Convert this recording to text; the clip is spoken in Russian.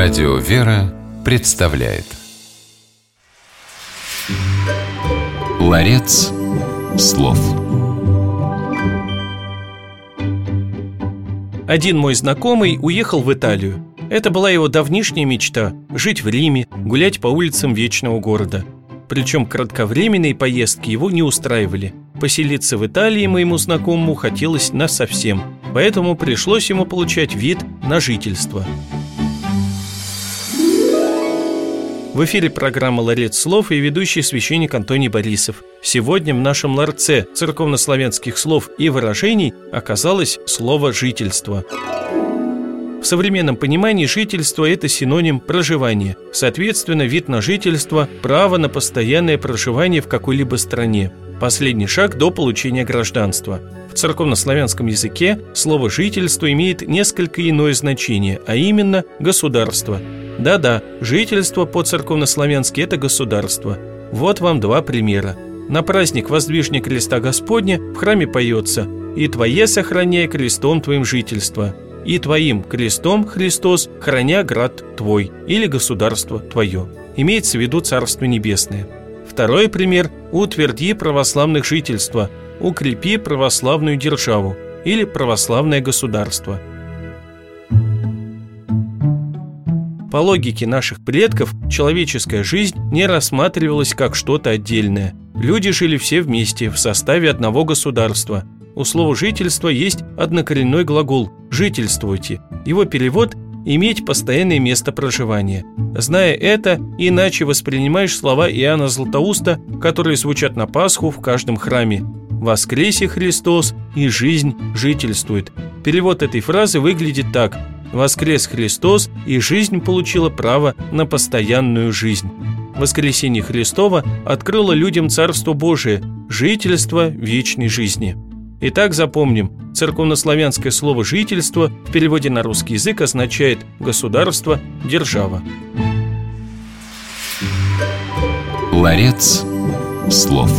Радио «Вера» представляет Ларец слов Один мой знакомый уехал в Италию. Это была его давнишняя мечта – жить в Риме, гулять по улицам вечного города. Причем кратковременные поездки его не устраивали. Поселиться в Италии моему знакомому хотелось насовсем, поэтому пришлось ему получать вид на жительство – В эфире программа «Ларец слов» и ведущий священник Антоний Борисов. Сегодня в нашем ларце церковнославянских слов и выражений оказалось слово «жительство». В современном понимании жительство – это синоним проживания. Соответственно, вид на жительство – право на постоянное проживание в какой-либо стране. Последний шаг до получения гражданства. В церковнославянском языке слово «жительство» имеет несколько иное значение, а именно «государство». Да-да, жительство по-церковнославянски – это государство. Вот вам два примера. На праздник воздвижения креста Господня в храме поется «И твое сохраняй крестом твоим жительство», и твоим крестом, Христос, храня град твой или государство твое. Имеется в виду Царство Небесное. Второй пример – утверди православных жительства, укрепи православную державу или православное государство. По логике наших предков, человеческая жизнь не рассматривалась как что-то отдельное. Люди жили все вместе, в составе одного государства. У слова «жительство» есть однокоренной глагол «жительствуйте». Его перевод иметь постоянное место проживания. Зная это, иначе воспринимаешь слова Иоанна Златоуста, которые звучат на Пасху в каждом храме. «Воскресе Христос, и жизнь жительствует». Перевод этой фразы выглядит так «Воскрес Христос, и жизнь получила право на постоянную жизнь». Воскресение Христова открыло людям Царство Божие, жительство вечной жизни. Итак, запомним, церковнославянское слово «жительство» в переводе на русский язык означает «государство», «держава». Ларец слов.